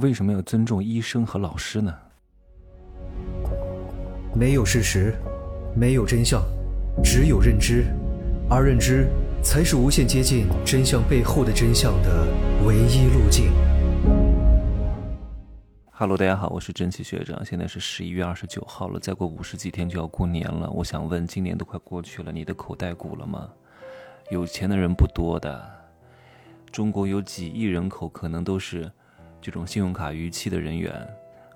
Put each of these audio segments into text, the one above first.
为什么要尊重医生和老师呢？没有事实，没有真相，只有认知，而认知才是无限接近真相背后的真相的唯一路径。Hello，大家好，我是真奇学长。现在是十一月二十九号了，再过五十几天就要过年了。我想问，今年都快过去了，你的口袋鼓了吗？有钱的人不多的，中国有几亿人口，可能都是。这种信用卡逾期的人员，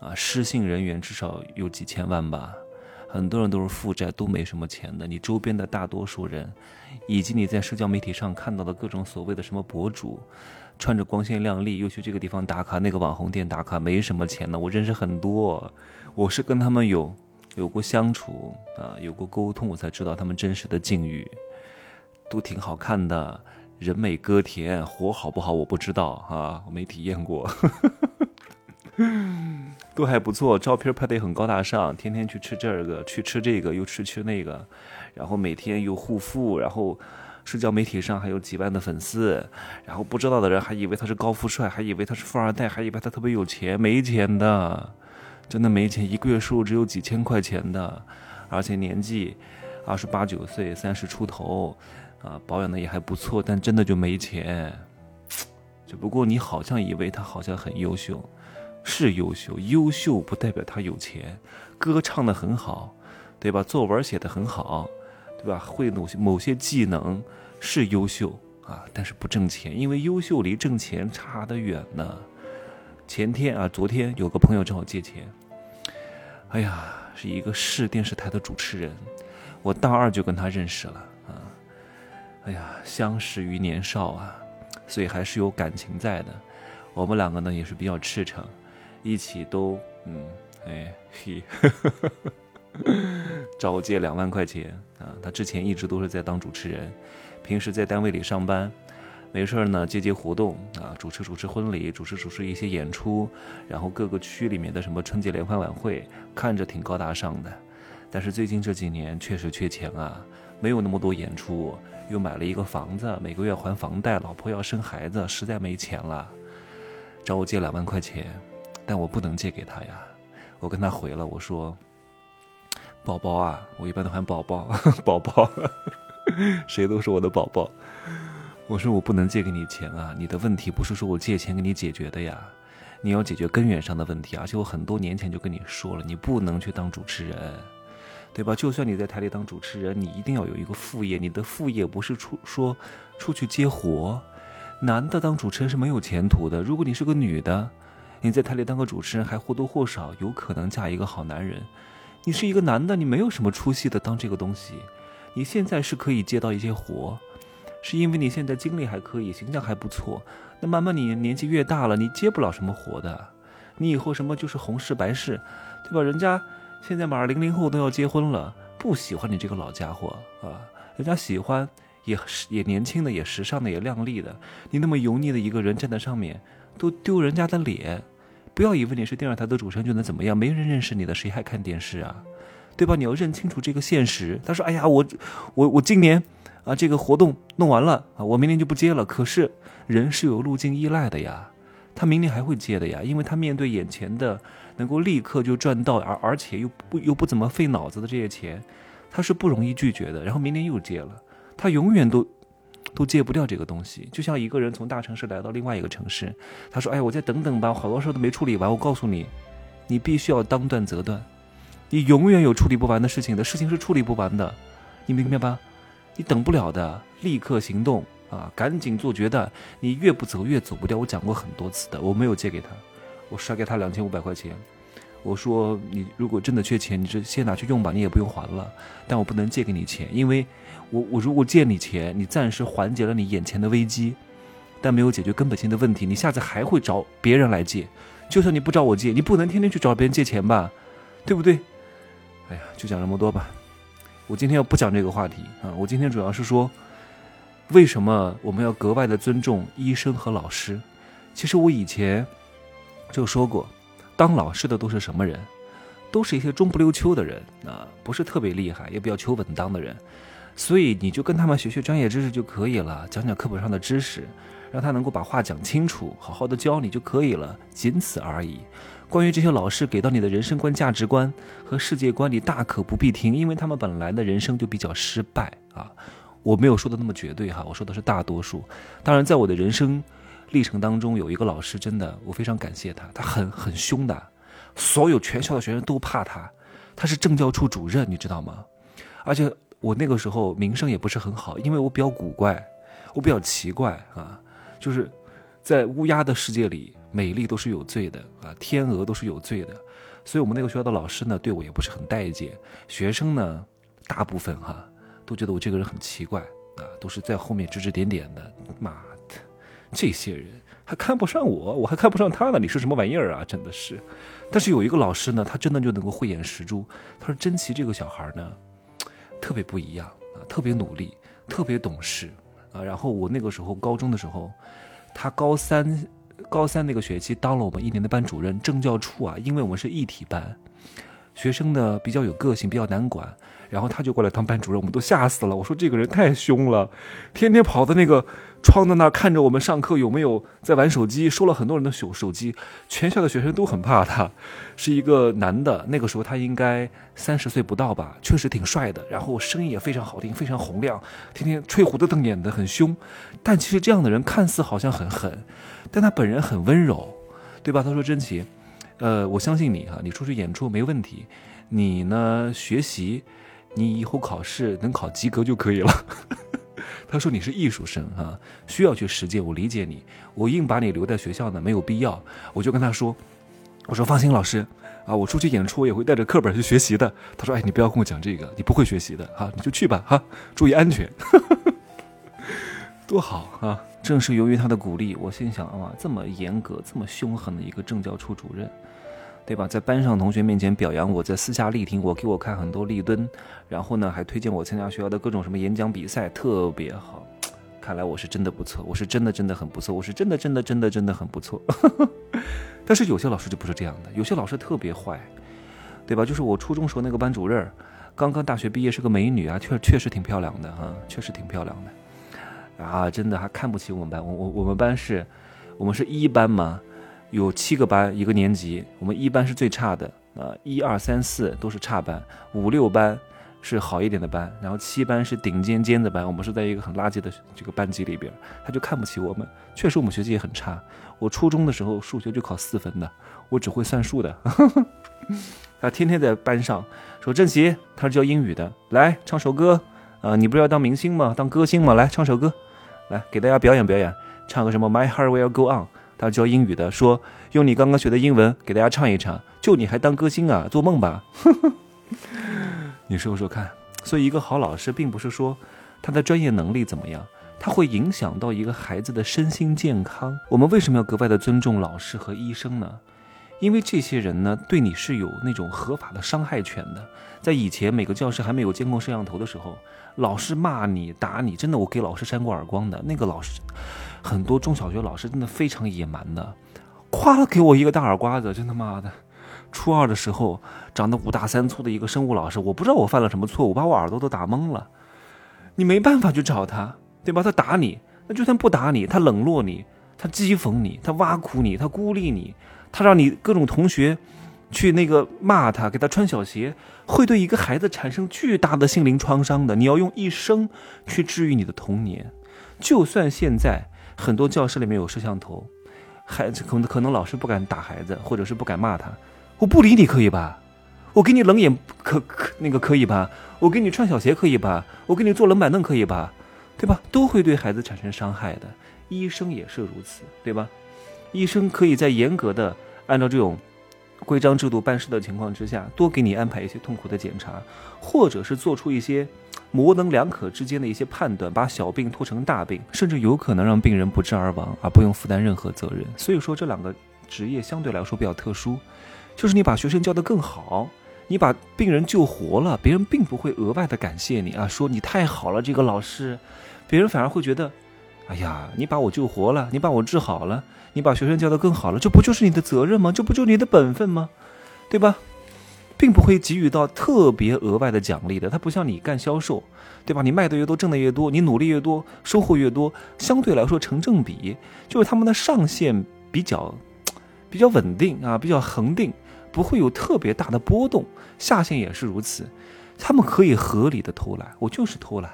啊，失信人员至少有几千万吧。很多人都是负债，都没什么钱的。你周边的大多数人，以及你在社交媒体上看到的各种所谓的什么博主，穿着光鲜亮丽，又去这个地方打卡，那个网红店打卡，没什么钱的。我认识很多，我是跟他们有有过相处啊，有过沟通，我才知道他们真实的境遇，都挺好看的。人美歌甜，活好不好我不知道啊，我没体验过，都还不错，照片拍的也很高大上，天天去吃这个，去吃这个，又吃吃那个，然后每天又护肤，然后社交媒体上还有几万的粉丝，然后不知道的人还以为他是高富帅，还以为他是富二代，还以为他特别有钱，没钱的，真的没钱，一个月收入只有几千块钱的，而且年纪二十八九岁，三十出头。啊，保养的也还不错，但真的就没钱。只不过你好像以为他好像很优秀，是优秀，优秀不代表他有钱。歌唱的很好，对吧？作文写的很好，对吧？会某些某些技能是优秀啊，但是不挣钱，因为优秀离挣钱差得远呢。前天啊，昨天有个朋友找我借钱，哎呀，是一个市电视台的主持人，我大二就跟他认识了。哎呀，相识于年少啊，所以还是有感情在的。我们两个呢也是比较赤诚，一起都嗯，哎嘿，找我借两万块钱啊。他之前一直都是在当主持人，平时在单位里上班，没事呢接接活动啊，主持主持婚礼，主持主持一些演出，然后各个区里面的什么春节联欢晚会，看着挺高大上的。但是最近这几年确实缺钱啊，没有那么多演出。又买了一个房子，每个月还房贷，老婆要生孩子，实在没钱了，找我借两万块钱，但我不能借给他呀。我跟他回了，我说：“宝宝啊，我一般都喊宝宝，宝宝，谁都是我的宝宝。”我说我不能借给你钱啊，你的问题不是说我借钱给你解决的呀，你要解决根源上的问题，而且我很多年前就跟你说了，你不能去当主持人。对吧？就算你在台里当主持人，你一定要有一个副业。你的副业不是出说出去接活。男的当主持人是没有前途的。如果你是个女的，你在台里当个主持人，还或多或少有可能嫁一个好男人。你是一个男的，你没有什么出息的当这个东西。你现在是可以接到一些活，是因为你现在精力还可以，形象还不错。那慢慢你年纪越大了，你接不了什么活的。你以后什么就是红事白事，对吧？人家。现在马上零零后都要结婚了，不喜欢你这个老家伙啊！人家喜欢也也年轻的，也时尚的，也靓丽的。你那么油腻的一个人站在上面，都丢人家的脸。不要以为你是电视台的主持人就能怎么样，没人认识你的，谁还看电视啊？对吧？你要认清楚这个现实。他说：“哎呀，我我我今年啊，这个活动弄完了啊，我明年就不接了。可是人是有路径依赖的呀。”他明年还会接的呀，因为他面对眼前的能够立刻就赚到，而而且又不又不怎么费脑子的这些钱，他是不容易拒绝的。然后明年又借了，他永远都都戒不掉这个东西。就像一个人从大城市来到另外一个城市，他说：“哎，我再等等吧，好多事都没处理完。”我告诉你，你必须要当断则断，你永远有处理不完的事情的事情是处理不完的，你明白吧？你等不了的，立刻行动。啊，赶紧做决断！你越不走越走不掉。我讲过很多次的，我没有借给他，我甩给他两千五百块钱。我说你如果真的缺钱，你就先拿去用吧，你也不用还了。但我不能借给你钱，因为我我如果借你钱，你暂时缓解了你眼前的危机，但没有解决根本性的问题，你下次还会找别人来借。就算你不找我借，你不能天天去找别人借钱吧，对不对？哎呀，就讲这么多吧。我今天要不讲这个话题啊，我今天主要是说。为什么我们要格外的尊重医生和老师？其实我以前就说过，当老师的都是什么人？都是一些中不溜秋的人啊，不是特别厉害，也比较求稳当的人。所以你就跟他们学学专业知识就可以了，讲讲课本上的知识，让他能够把话讲清楚，好好的教你就可以了，仅此而已。关于这些老师给到你的人生观、价值观和世界观，你大可不必听，因为他们本来的人生就比较失败啊。我没有说的那么绝对哈，我说的是大多数。当然，在我的人生历程当中，有一个老师真的我非常感谢他，他很很凶的，所有全校的学生都怕他，他是政教处主任，你知道吗？而且。我那个时候名声也不是很好，因为我比较古怪，我比较奇怪啊，就是在乌鸦的世界里，美丽都是有罪的啊，天鹅都是有罪的，所以我们那个学校的老师呢，对我也不是很待见，学生呢，大部分哈都觉得我这个人很奇怪啊，都是在后面指指点点的，妈，这些人还看不上我，我还看不上他呢，你是什么玩意儿啊？真的是，但是有一个老师呢，他真的就能够慧眼识珠，他说珍奇这个小孩呢。特别不一样啊，特别努力，特别懂事啊。然后我那个时候高中的时候，他高三高三那个学期当了我们一年的班主任，政教处啊，因为我们是一体班，学生呢比较有个性，比较难管。然后他就过来当班主任，我们都吓死了。我说这个人太凶了，天天跑到那个窗子那看着我们上课有没有在玩手机，收了很多人的手手机，全校的学生都很怕他。是一个男的，那个时候他应该三十岁不到吧，确实挺帅的，然后声音也非常好听，非常洪亮，天天吹胡子瞪眼的，很凶。但其实这样的人看似好像很狠，但他本人很温柔，对吧？他说：“真奇，呃，我相信你哈，你出去演出没问题，你呢学习。”你以后考试能考及格就可以了。他说你是艺术生啊，需要去实践。我理解你，我硬把你留在学校呢没有必要。我就跟他说，我说放心，老师啊，我出去演出也会带着课本去学习的。他说，哎，你不要跟我讲这个，你不会学习的哈，你就去吧哈，注意安全。多好啊！正是由于他的鼓励，我心想啊，这么严格、这么凶狠的一个政教处主任。对吧？在班上同学面前表扬我，在私下力挺我，给我看很多立蹲，然后呢，还推荐我参加学校的各种什么演讲比赛，特别好。看来我是真的不错，我是真的真的很不错，我是真的真的真的真的很不错。但是有些老师就不是这样的，有些老师特别坏，对吧？就是我初中时候那个班主任，刚刚大学毕业是个美女啊，确确实挺漂亮的哈，确实挺漂亮的。啊，真的还看不起我们班，我我我们班是，我们是一班嘛。有七个班一个年级，我们一班是最差的啊，一二三四都是差班，五六班是好一点的班，然后七班是顶尖尖子班。我们是在一个很垃圾的这个班级里边，他就看不起我们。确实我们学习也很差，我初中的时候数学就考四分的，我只会算数的。他天天在班上说郑奇，他是教英语的，来唱首歌啊，你不是要当明星吗？当歌星吗？来唱首歌，来给大家表演表演，唱个什么 My Heart Will Go On。他教英语的，说用你刚刚学的英文给大家唱一唱，就你还当歌星啊？做梦吧！你说说看。所以，一个好老师并不是说他的专业能力怎么样，他会影响到一个孩子的身心健康。我们为什么要格外的尊重老师和医生呢？因为这些人呢，对你是有那种合法的伤害权的。在以前，每个教室还没有监控摄像头的时候，老师骂你、打你，真的，我给老师扇过耳光的。那个老师。很多中小学老师真的非常野蛮的，夸了给我一个大耳刮子，真他妈的！初二的时候，长得五大三粗的一个生物老师，我不知道我犯了什么错误，把我耳朵都打懵了。你没办法去找他，对吧？他打你，那就算不打你，他冷落你，他讥讽你，他挖苦你，他孤立你，他让你各种同学去那个骂他，给他穿小鞋，会对一个孩子产生巨大的心灵创伤的。你要用一生去治愈你的童年，就算现在。很多教室里面有摄像头，孩子可能可能老师不敢打孩子，或者是不敢骂他。我不理你可以吧？我给你冷眼可可那个可以吧？我给你穿小鞋可以吧？我给你坐冷板凳可以吧？对吧？都会对孩子产生伤害的。医生也是如此，对吧？医生可以在严格的按照这种规章制度办事的情况之下，多给你安排一些痛苦的检查，或者是做出一些。模棱两可之间的一些判断，把小病拖成大病，甚至有可能让病人不治而亡，而不用负担任何责任。所以说，这两个职业相对来说比较特殊，就是你把学生教得更好，你把病人救活了，别人并不会额外的感谢你啊，说你太好了，这个老师，别人反而会觉得，哎呀，你把我救活了，你把我治好了，你把学生教得更好了，这不就是你的责任吗？这不就是你的本分吗？对吧？并不会给予到特别额外的奖励的。它不像你干销售，对吧？你卖的越多，挣的越多，你努力越多，收获越多，相对来说成正比，就是他们的上限比较比较稳定啊，比较恒定，不会有特别大的波动。下限也是如此，他们可以合理的偷懒。我就是偷懒，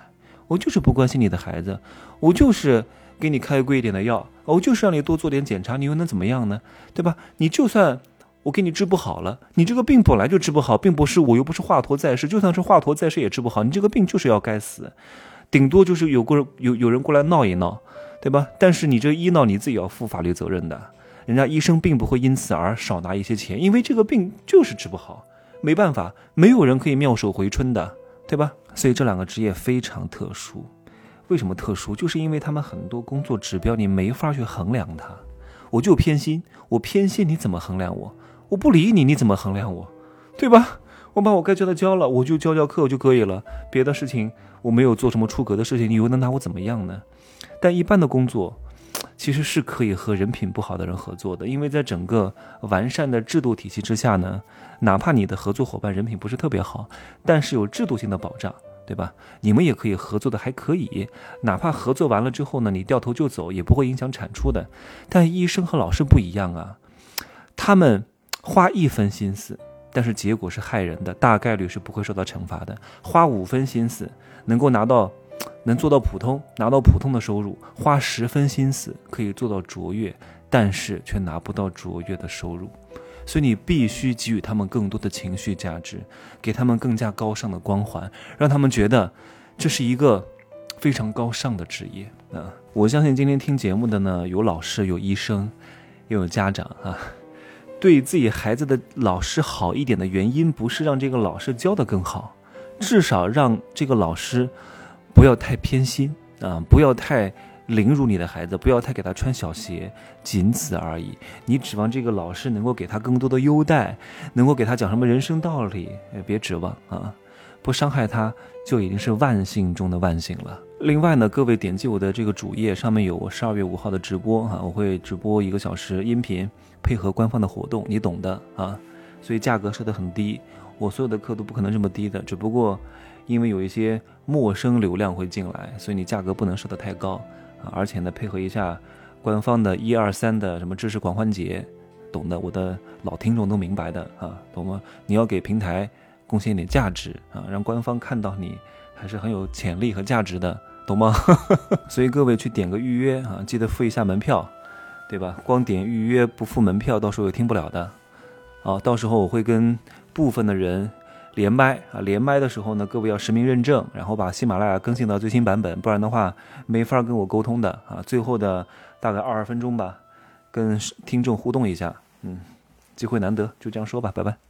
我就是不关心你的孩子，我就是给你开贵一点的药，我就是让你多做点检查，你又能怎么样呢？对吧？你就算。我给你治不好了，你这个病本来就治不好，并不是我又不是华佗在世，就算是华佗在世也治不好。你这个病就是要该死，顶多就是有个有有人过来闹一闹，对吧？但是你这医闹你自己要负法律责任的，人家医生并不会因此而少拿一些钱，因为这个病就是治不好，没办法，没有人可以妙手回春的，对吧？所以这两个职业非常特殊，为什么特殊？就是因为他们很多工作指标你没法去衡量它，我就偏心，我偏心你怎么衡量我？我不理你，你怎么衡量我，对吧？我把我该教的教了，我就教教课就可以了。别的事情我没有做什么出格的事情，你又能拿我怎么样呢？但一般的工作，其实是可以和人品不好的人合作的，因为在整个完善的制度体系之下呢，哪怕你的合作伙伴人品不是特别好，但是有制度性的保障，对吧？你们也可以合作的还可以，哪怕合作完了之后呢，你掉头就走也不会影响产出的。但医生和老师不一样啊，他们。花一分心思，但是结果是害人的，大概率是不会受到惩罚的。花五分心思，能够拿到，能做到普通，拿到普通的收入；花十分心思，可以做到卓越，但是却拿不到卓越的收入。所以你必须给予他们更多的情绪价值，给他们更加高尚的光环，让他们觉得这是一个非常高尚的职业啊！我相信今天听节目的呢，有老师，有医生，又有家长啊。对自己孩子的老师好一点的原因，不是让这个老师教的更好，至少让这个老师不要太偏心啊，不要太凌辱你的孩子，不要太给他穿小鞋，仅此而已。你指望这个老师能够给他更多的优待，能够给他讲什么人生道理，别指望啊，不伤害他就已经是万幸中的万幸了。另外呢，各位点击我的这个主页，上面有我十二月五号的直播哈，我会直播一个小时音频。配合官方的活动，你懂的啊，所以价格设得很低。我所有的课都不可能这么低的，只不过因为有一些陌生流量会进来，所以你价格不能设得太高。而且呢，配合一下官方的一二三的什么知识狂欢节，懂的，我的老听众都明白的啊，懂吗？你要给平台贡献一点价值啊，让官方看到你还是很有潜力和价值的，懂吗？所以各位去点个预约啊，记得付一下门票。对吧？光点预约不付门票，到时候也听不了的。啊，到时候我会跟部分的人连麦啊，连麦的时候呢，各位要实名认证，然后把喜马拉雅更新到最新版本，不然的话没法跟我沟通的啊。最后的大概二十分钟吧，跟听众互动一下，嗯，机会难得，就这样说吧，拜拜。